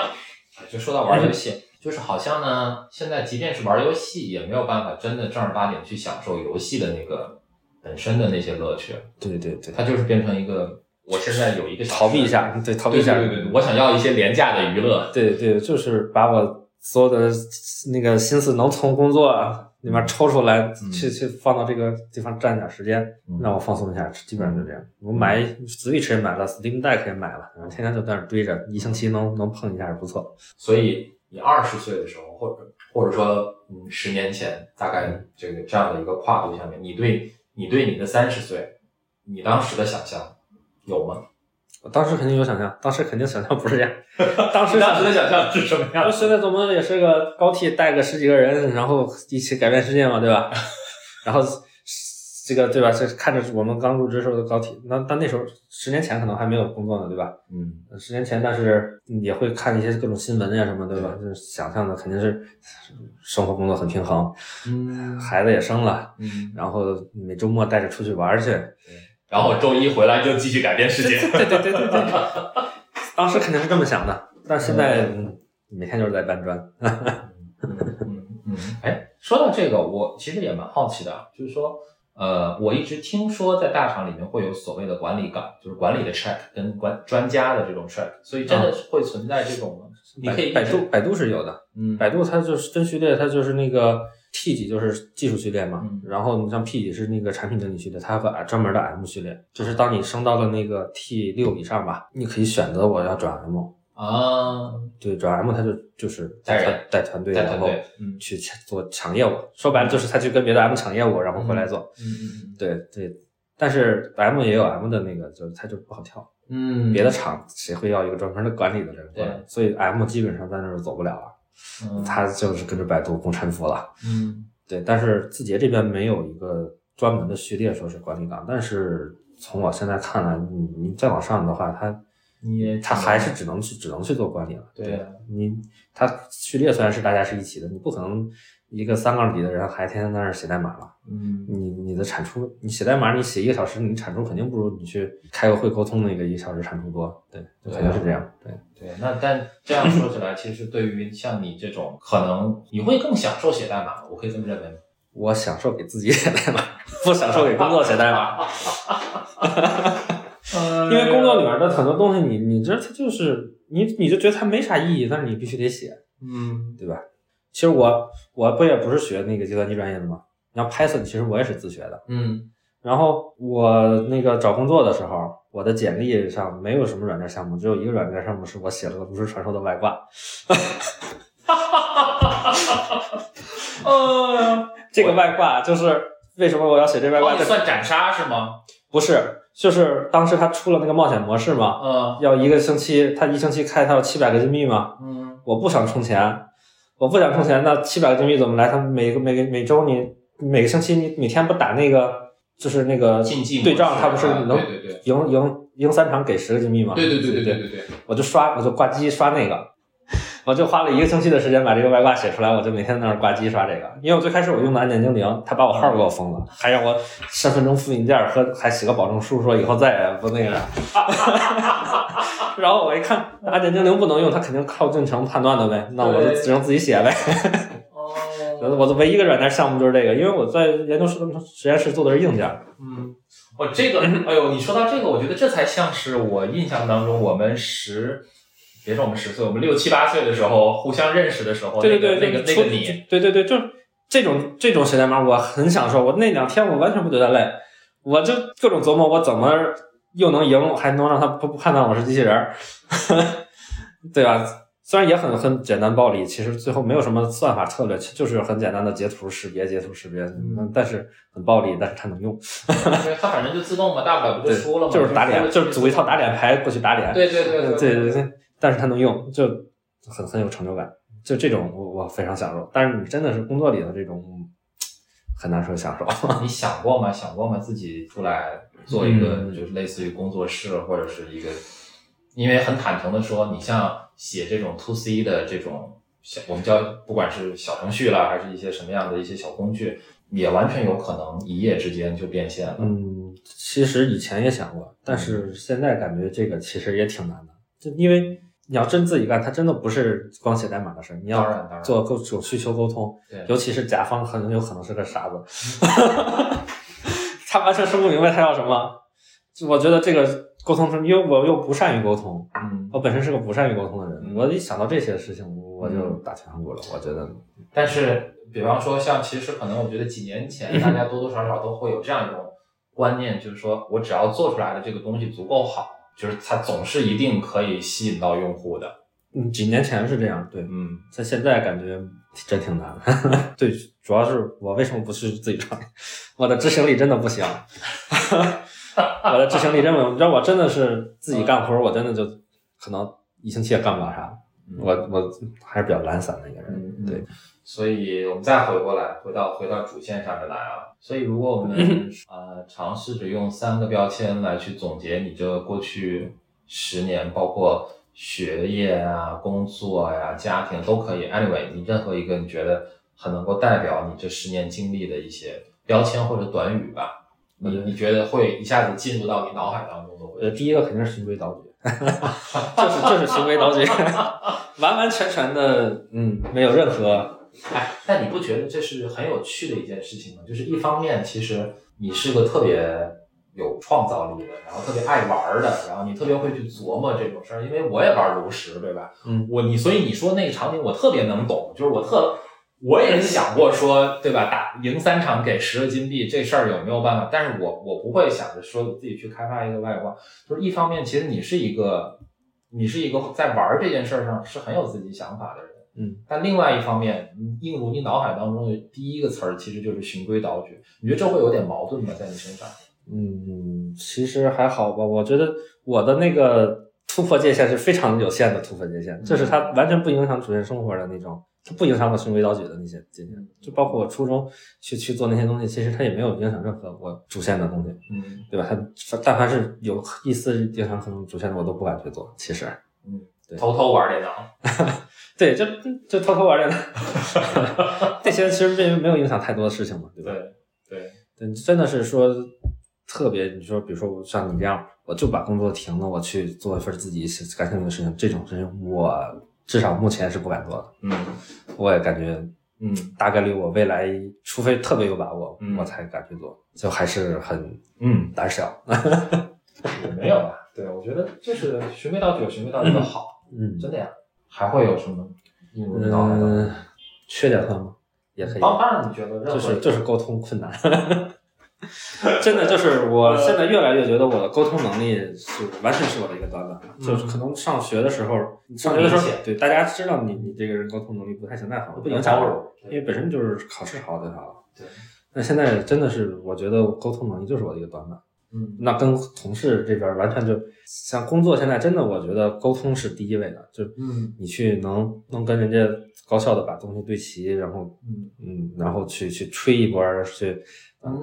哎就说到玩游戏，就是好像呢，现在即便是玩游戏，也没有办法真的正儿八经去享受游戏的那个本身的那些乐趣，对对对，它就是变成一个，我现在有一个想逃避一下，对，逃避一下，对对对对，我想要一些廉价的娱乐。对对，就是把我所有的那个心思能从工作里面抽出来，嗯去去放到这个地方占点时间，嗯让我放松一下，基本上就这样。我买 Switch 也买了，Steam Deck 也买了，然后天天就在那儿堆着，一星期能能碰一下是不错。所以你二十岁的时候，或者或者说嗯十年前大概这个这样的一个跨度下面，你对你对你的三十岁，你当时的想象有吗？我当时肯定有想象，当时肯定想象不是这样，当时当时的想象是什么样我现在怎么也是个高铁带个十几个人，然后一起改变世界嘛，对吧？然后这个对吧？这看着我们刚入职时候的高铁，那但那时候十年前可能还没有工作呢，对吧？嗯十年前，但是也会看一些各种新闻呀什么，对吧？就是想象的肯定是生活工作很平衡，嗯孩子也生了，嗯，然后每周末带着出去玩去，然后周一回来就继续改变世界。对对对对对，当时肯定是这么想的，但现在、嗯、每天就是在搬砖。嗯嗯嗯，哎，说到这个，我其实也蛮好奇的，啊，就是说，呃，我一直听说在大厂里面会有所谓的管理岗，就是管理的 track 跟管专家的这种 track，所以真的是会存在这种吗？你可以百度百度是有的，嗯，百度它就是真序列，它就是那个 T 级就是技术序列嘛，嗯然后你像 P 级是那个产品经理序列，它有个专门的 M 序列，就是当你升到了那个 T 六以上吧，你可以选择我要转 M，啊，对，转 M 它就就是带人带团队，然后去做抢业务，说白了就是他去跟别的 M 抢业务，然后回来做，嗯对对。但是 M 也有 M 的那个，就是它就不好跳。嗯，别的厂谁会要一个专门的管理的人过来？对所以 M 基本上在那儿走不了了，嗯他就是跟着百度共沉浮了。嗯对，但是字节这边没有一个专门的序列说是管理岗，但是从我现在看来，你你再往上的话，他你也他还是只能去只能去做管理了。对你他序列虽然是大家是一起的，你不可能一个三杠底的人还天天在那儿写代码了。嗯你你的产出，你写代码，你写一个小时，你产出肯定不如你去开个会沟通那个一个小时产出多。对，就肯定是这样。对。对，那但这样说起来，其实对于像你这种，可能你会更享受写代码，我可以这么认为吗？我享受给自己写代码，不享受给工作写代码。因为工作里面的很多东西你，你这它就是你，你就觉得它没啥意义，但是你必须得写，嗯对吧？其实我我不也不是学那个计算机专业的嘛，然后 Python，其实我也是自学的。嗯然后我那个找工作的时候，我的简历上没有什么软件项目，只有一个软件项目是我写了个炉石传说的外挂。哈哈哈哈哈呃，这个外挂就是为什么我要写这外挂？哦，算斩杀是吗？不是，就是当时他出了那个冒险模式嘛，嗯要一个星期，他一星期开他要七百个金币嘛，嗯我不想充钱，我不想充钱，那七百个金币怎么来？他每个每个每周你每个星期你每天不打那个就是那个对账，他不是能赢赢赢三场给十个金币吗？对对对对对对对，我就刷我就挂机刷那个。我就花了一个星期的时间把这个外挂写出来，我就每天在那儿挂机刷这个。因为我最开始我用的按键精灵，他把我号给我封了，还让我身份证复印件和还写个保证书，说以后再也不那个啥。然后我一看按键精灵不能用，他肯定靠进程判断的呗，那我就只能自己写呗。哦，我的唯一一个软件项目就是这个，因为我在研究生实验室做的是硬件。嗯，哦，这个，哎呦，你说到这个，我觉得这才像是我印象当中我们十，别说我们十岁，我们六七八岁的时候互相认识的时候，对对对，那个那个那个你，对对对，就这种这种写代码，我很享受。我那两天我完全不觉得累，我就各种琢磨我怎么又能赢，还能让他不不判断我是机器人儿，对吧？虽然也很很简单暴力，其实最后没有什么算法策略，就是很简单的截图识别、截图识别，嗯但是很暴力，但是它能用。对他反正就自动嘛，大不了不就，输了嘛，就是打脸，就是组一套打脸牌过去打脸。对对对对对对，但是它能用，就很很有成就感。就这种我我非常享受，但是你真的是工作里的这种很难说享受。你想过吗？想过吗？自己出来做一个，嗯就是类似于工作室或者是一个，因为很坦诚的说，你像写这种 to C 的这种小，我们叫不管是小程序啦，还是一些什么样的一些小工具，也完全有可能一夜之间就变现了。嗯，其实以前也想过，但是现在感觉这个其实也挺难的，就因为你要真自己干，它真的不是光写代码的事儿，你要做各种需求沟通，尤其是甲方很有可能是个傻子，他完全说不明白他要什么。就我觉得这个沟通中，因为我又不善于沟通，嗯，我本身是个不善于沟通的人，嗯我一想到这些事情，我就打退堂鼓了。我觉得，但是比方说像其实可能我觉得几年前大家多多少少都会有这样一种观念，就是说我只要做出来的这个东西足够好，就是它总是一定可以吸引到用户的。嗯，几年前是这样，对，嗯。但现在感觉真挺难的。对，主要是我为什么不去自己创业？我的执行力真的不行。我的执行力真的，你知道，我真的是自己干活，我真的就可能一星期也干不了啥。我我还是比较懒散的一个人，嗯对。所以我们再回过来，回到回到主线上面来啊。所以如果我们 呃尝试着用三个标签来去总结你这过去十年，包括学业啊、工作呀、家庭都可以。Anyway，你任何一个你觉得很能够代表你这十年经历的一些标签或者短语吧，你你觉得会一下子进入到你脑海当中的？呃，第一个肯定是循规蹈矩，就是就是循规蹈矩，完完全全的，嗯，没有任何。哎，但你不觉得这是很有趣的一件事情吗？就是一方面，其实你是个特别有创造力的，然后特别爱玩的，然后你特别会去琢磨这种事儿。因为我也玩炉石，对吧？嗯，我你所以你说那个场景，我特别能懂，就是我特我也想过说，对吧？打赢三场给十个金币这事儿有没有办法？但是我我不会想着说自己去开发一个外挂。就是一方面，其实你是一个你是一个在玩这件事儿上是很有自己想法的人。嗯，但另外一方面，映入你脑海当中的第一个词儿其实就是循规蹈矩。你觉得这会有点矛盾吗？在你身上？嗯，其实还好吧。我觉得我的那个突破界限是非常有限的突破界限，就是它完全不影响主线生活的那种，它不影响我循规蹈矩的那些今天。就包括我初中去去做那些东西，其实它也没有影响任何我主线的东西，嗯对吧？它但凡是有一丝影响可能主线的，我都不敢去做。其实，嗯，对偷偷玩电脑。对，就就偷偷玩电脑，这些其实并没有影响太多的事情嘛，对吧？对对对，真的是说特别，你说比如说像你这样，我就把工作停了，我去做一份自己感兴趣的事情，这种事情我至少目前是不敢做的。嗯我也感觉嗯大概率我未来，除非特别有把握，嗯我才敢去做，就还是很嗯，胆小。也没有吧？对，我觉得就是循规蹈矩有循规蹈矩的好，嗯真的呀。还会有什么？嗯，缺点算吗？也可以。当当然，你觉得任何就是就是沟通困难，真的就是我现在越来越觉得我的沟通能力是完全是我的一个短板，就是可能上学的时候，上学的时候，对大家知道你你这个人沟通能力不太行，但好不影响我，因为本身就是考试好就好了。对，那现在真的是我觉得沟通能力就是我的一个短板，嗯。那跟同事这边完全就像工作现在真的我觉得沟通是第一位的，就嗯你去能能跟人家高效的把东西对齐，然后嗯。嗯，然后去去吹一波儿，去，嗯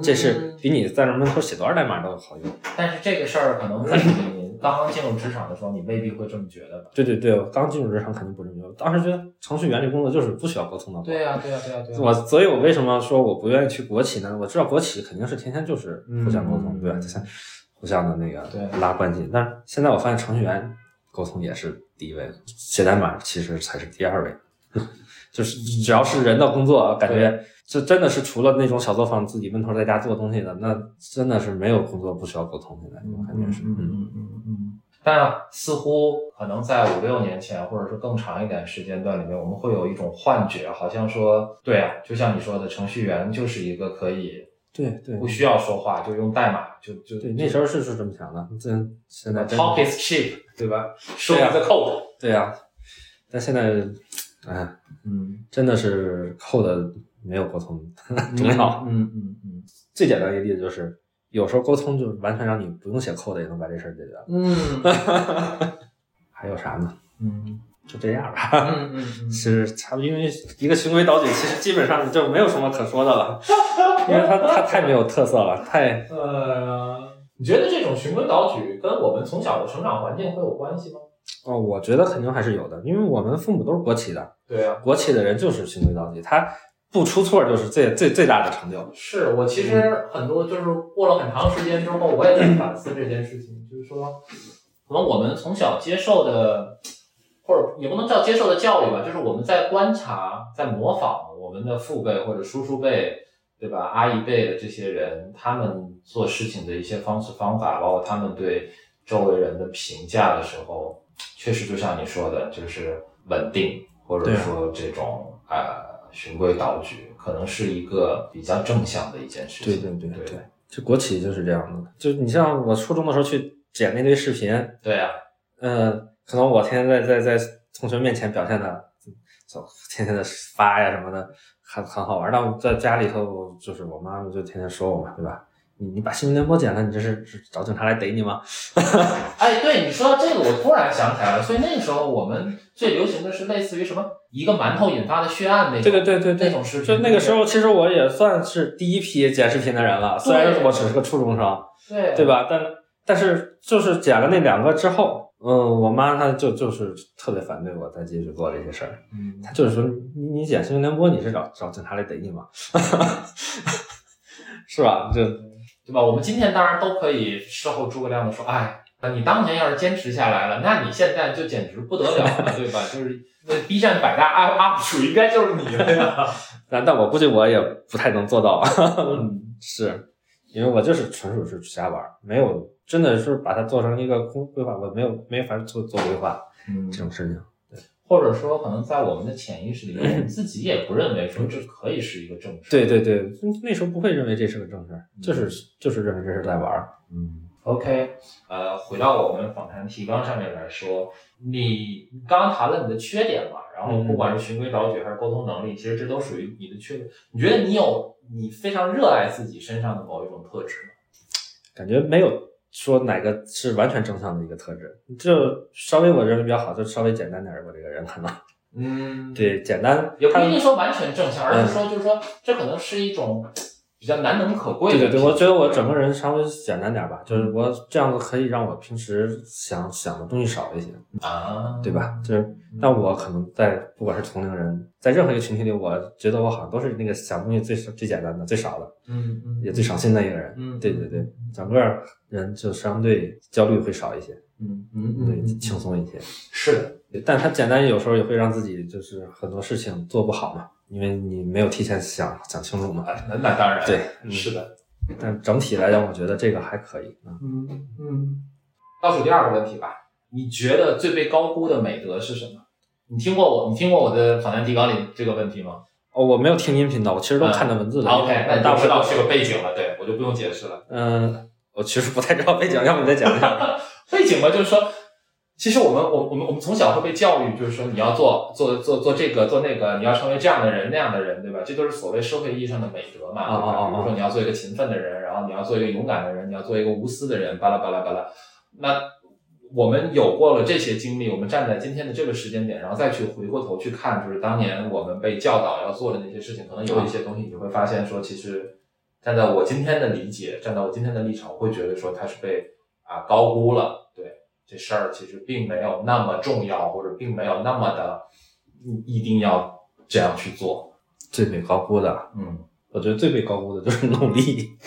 这是比你在那门口写多少代码都好用。但是这个事儿可能在你刚刚进入职场的时候，你未必会这么觉得吧？对对对，我刚进入职场肯定不这么觉得，当时觉得程序员这工作就是不需要沟通的。对呀、对呀、对呀、对呀、我所以，我为什么说我不愿意去国企呢？我知道国企肯定是天天就是互相沟通，嗯对吧？像互相的那个对拉关系。但是现在我发现程序员沟通也是第一位，写代码其实才是第二位。就是只要是人的工作，感觉这真的是除了那种小作坊自己闷头在家做东西的，那真的是没有工作不需要沟通。现在我感觉是，嗯嗯嗯嗯。但似乎可能在五六年前，或者是更长一点时间段里面，我们会有一种幻觉，好像说，对啊，就像你说的，程序员就是一个可以对对不需要说话就用代码就就对，那时候是是这么想的。这现在真的 talk is cheap，对吧？Show me the code。对呀、但现在，哎，嗯，真的是 code 没有沟通重要。嗯嗯嗯最简单一个例子就是，有时候沟通就完全让你不用写 code 也能把这事儿解决了。嗯还有啥呢？嗯 就这样吧。嗯嗯嗯其实差不多，因为一个循规蹈矩，其实基本上就没有什么可说的了，因为他他太没有特色了，太呃，你觉得这种循规蹈矩跟我们从小的成长环境会有关系吗？哦，我觉得肯定还是有的，因为我们父母都是国企的，对啊，国企的人就是循规蹈矩，他不出错就是最最最大的成就。是我其实很多就是过了很长时间之后，我也在反思这件事情，就是说，可能我们从小接受的，或者也不能叫接受的教育吧，就是我们在观察、在模仿我们的父辈或者叔叔辈，对吧？阿姨辈的这些人，他们做事情的一些方式方法，包括他们对周围人的评价的时候，确实就像你说的，就是稳定，或者说这种呃循规蹈矩，可能是一个比较正向的一件事对情。对对对对，就国企就是这样的。就你像我初中的时候去剪那堆视频，对啊，呃，可能我天天在在在同学面前表现的，就天天的发呀什么的，很很好玩。但我在家里头，就是我妈妈就天天说我嘛，对吧？你你把新闻联播剪了，你这是是找警察来逮你吗？哎，对你说到这个，我突然想起来了。所以那个时候我们最流行的是类似于什么一个馒头引发的血案那种，对对对对对，那种视频。就那个时候，其实我也算是第一批剪视频的人了，虽然我只是个初中生，对对吧？但但是就是剪了那两个之后，嗯，我妈她就就是特别反对我再继续做这些事儿，嗯，她就是说你你剪新闻联播，你是找找警察来逮你吗？是吧？这对吧？我们今天当然都可以事后诸葛亮的说，哎，你当年要是坚持下来了，那你现在就简直不得了了，对吧？就是那 B 站百大 UP UP 主应该就是你了呀。但但我估计我也不太能做到，嗯 是因为我就是纯属是瞎玩，没有真的是把它做成一个规规划，我没有没法做做规划嗯这种事情。或者说，可能在我们的潜意识里面，我们 自己也不认为说这可以是一个正事。对对对，那时候不会认为这是个正事儿，就是就是认为这是在玩儿。嗯，OK，呃，回到我们访谈提纲上面来说，你刚刚谈了你的缺点嘛，然后不管是循规蹈矩还是沟通能力，其实这都属于你的缺点。你觉得你有你非常热爱自己身上的某一种特质吗？感觉没有说哪个是完全正向的一个特质，就稍微我认为比较好，就稍微简单点儿。我这个人可能嗯，，对简单，也不他一定说完全正向，而是说就是说这可能是一种比较难能可贵的。对对对，我觉得我整个人稍微简单点吧，就是我这样子可以让我平时想想的东西少一些，啊，对吧？就是，但我可能在不管是同龄人，在任何一个群体里，我觉得我好像都是那个想东西最最简单的、最少的，嗯嗯，也最省心的一个人。嗯，对对对，整个人就相对焦虑会少一些，嗯嗯嗯，对，嗯轻松一些。是的，但他简单有时候也会让自己就是很多事情做不好嘛，因为你没有提前想想清楚嘛。哎，那那当然，对，嗯是的。但整体来讲，我觉得这个还可以。嗯嗯嗯，倒数第二个问题吧，你觉得最被高估的美德是什么？你听过我，你听过我的访谈提纲里这个问题吗？哦，我没有听音频的，我其实都看的文字的。啊 OK，那你大部分就知道这个背景了，对我就不用解释了。嗯，我其实不太知道背景，要不你再讲一下？背景嘛，就是说，其实我们我我们我们从小会被教育，就是说你要做做做做这个做那个，你要成为这样的人那样的人，对吧？这都是所谓社会意义上的美德嘛，对吧？哦哦哦比如说你要做一个勤奋的人，然后你要做一个勇敢的人，你要做一个无私的人，巴拉巴拉巴拉。那我们有过了这些经历，我们站在今天的这个时间点，然后再去回过头去看，就是当年我们被教导要做的那些事情，可能有一些东西你会发现说，其实站在我今天的理解，站在我今天的立场，我会觉得说它是被啊高估了。对，这事儿其实并没有那么重要，或者并没有那么的嗯一定要这样去做。最被高估的，嗯，我觉得最被高估的就是努力。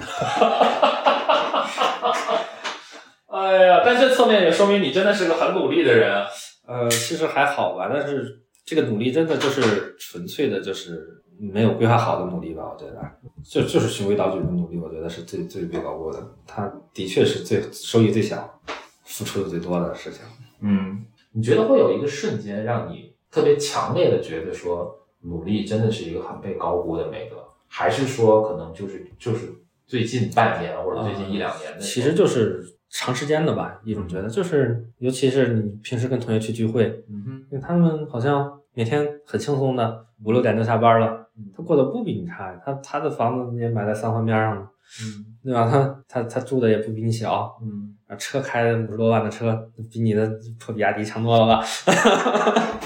哎呀，但这侧面也说明你真的是个很努力的人啊。呃，其实还好吧，但是这个努力真的就是纯粹的，就是没有规划好的努力吧。我觉得，就就是循规蹈矩的努力，我觉得是最最被高估的。他的确是最收益最小、付出的最多的事情。嗯，你觉得会有一个瞬间让你特别强烈的觉得说努力真的是一个很被高估的美德，还是说可能就是就是最近半年或者最近一两年的？其实就是长时间的吧，一种觉得就是，尤其是你平时跟同学去聚会，嗯哼，因为他们好像每天很轻松的，五六点就下班了，他过得不比你差，他他的房子也买在三环边上呢，嗯对吧？他他他住的也不比你小，嗯，啊，车开的五十多万的车，比你的破比亚迪强多了吧？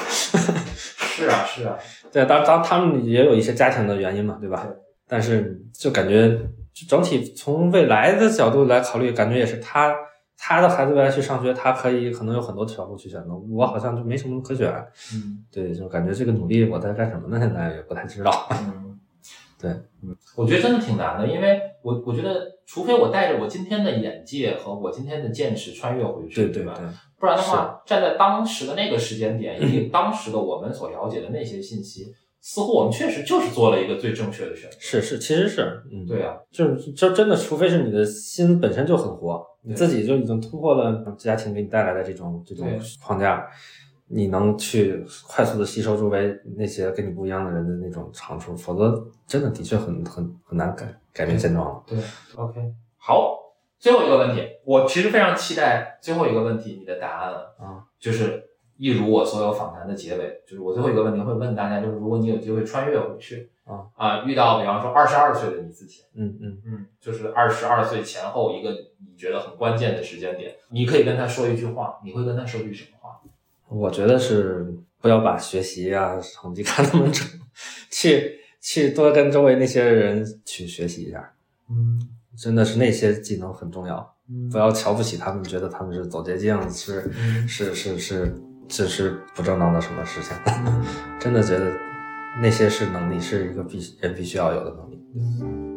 是 啊是啊，对，当当他们也有一些家庭的原因嘛，对吧？对但是就感觉就整体从未来的角度来考虑，感觉也是他他的孩子未来去上学，他可以可能有很多条路去选择，我好像就没什么可选。嗯对，就感觉这个努力我在干什么呢？现在也不太知道。嗯，对，嗯，我觉得真的挺难的，因为我我觉得，除非我带着我今天的眼界和我今天的见识穿越回去，吧？对对对，不然的话，站在当时的那个时间点，以及 当时的我们所了解的那些信息，似乎我们确实就是做了一个最正确的选择。是是，其实是，嗯，对啊，就是就真的，除非是你的心本身就很活，你自己就已经突破了家庭给你带来的这种这种框架，你能去快速的吸收周围那些跟你不一样的人的那种长处，否则真的的确很很很难改改变现状了。对，OK，好，最后一个问题，我其实非常期待最后一个问题你的答案了，啊，就是一如我所有访谈的结尾，就是我最后一个问题会问大家，就是如果你有机会穿越回去啊啊，遇到比方说二十二岁的你自己，嗯嗯嗯，就是二十二岁前后一个你觉得很关键的时间点，你可以跟他说一句话，你会跟他说句什么话？我觉得是不要把学习啊、成绩看那么重，去去多跟周围那些人去学习一下，嗯真的是那些技能很重要，嗯不要瞧不起他们，觉得他们是走捷径，是嗯是是是，这是不正当的什么事情，真的觉得那些是能力，是一个必人必须要有的能力。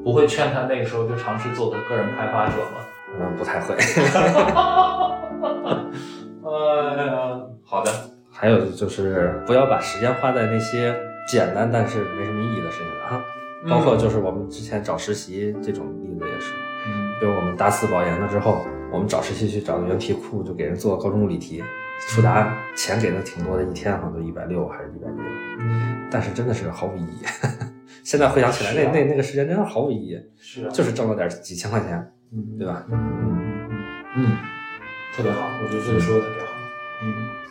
不会劝他那个时候就尝试做个个人开发者吗？嗯，不太会。哎呀，好的，还有就是不要把时间花在那些简单但是没什么意义的事情上啊，包括就是我们之前找实习这种例子也是，嗯。比如我们大四保研了之后，我们找实习去找的原题库，就给人做高中物理题，出答案，钱给的挺多的，一天好像都一百六还是一百六，嗯，但是真的是毫无意义。现在回想起来，那那那个时间真的毫无意义，是啊，就是挣了点几千块钱，嗯。对吧？嗯嗯嗯，特别好，我觉得这个说的特别好。嗯。